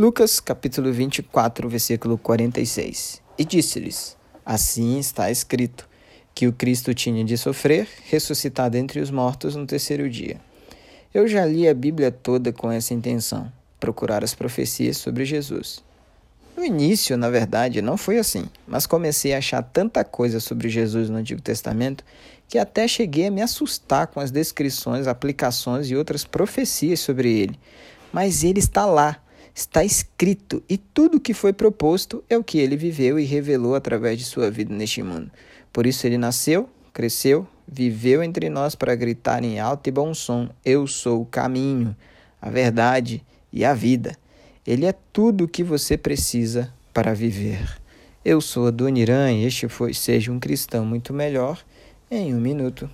Lucas capítulo 24, versículo 46. E disse-lhes: Assim está escrito, que o Cristo tinha de sofrer, ressuscitado entre os mortos no terceiro dia. Eu já li a Bíblia toda com essa intenção, procurar as profecias sobre Jesus. No início, na verdade, não foi assim, mas comecei a achar tanta coisa sobre Jesus no Antigo Testamento que até cheguei a me assustar com as descrições, aplicações e outras profecias sobre ele. Mas ele está lá, está escrito, e tudo o que foi proposto é o que ele viveu e revelou através de sua vida neste mundo. Por isso ele nasceu, cresceu, viveu entre nós para gritar em alto e bom som: Eu sou o caminho, a verdade e a vida. Ele é tudo o que você precisa para viver. Eu sou a Dona e este foi Seja um Cristão Muito Melhor em um Minuto.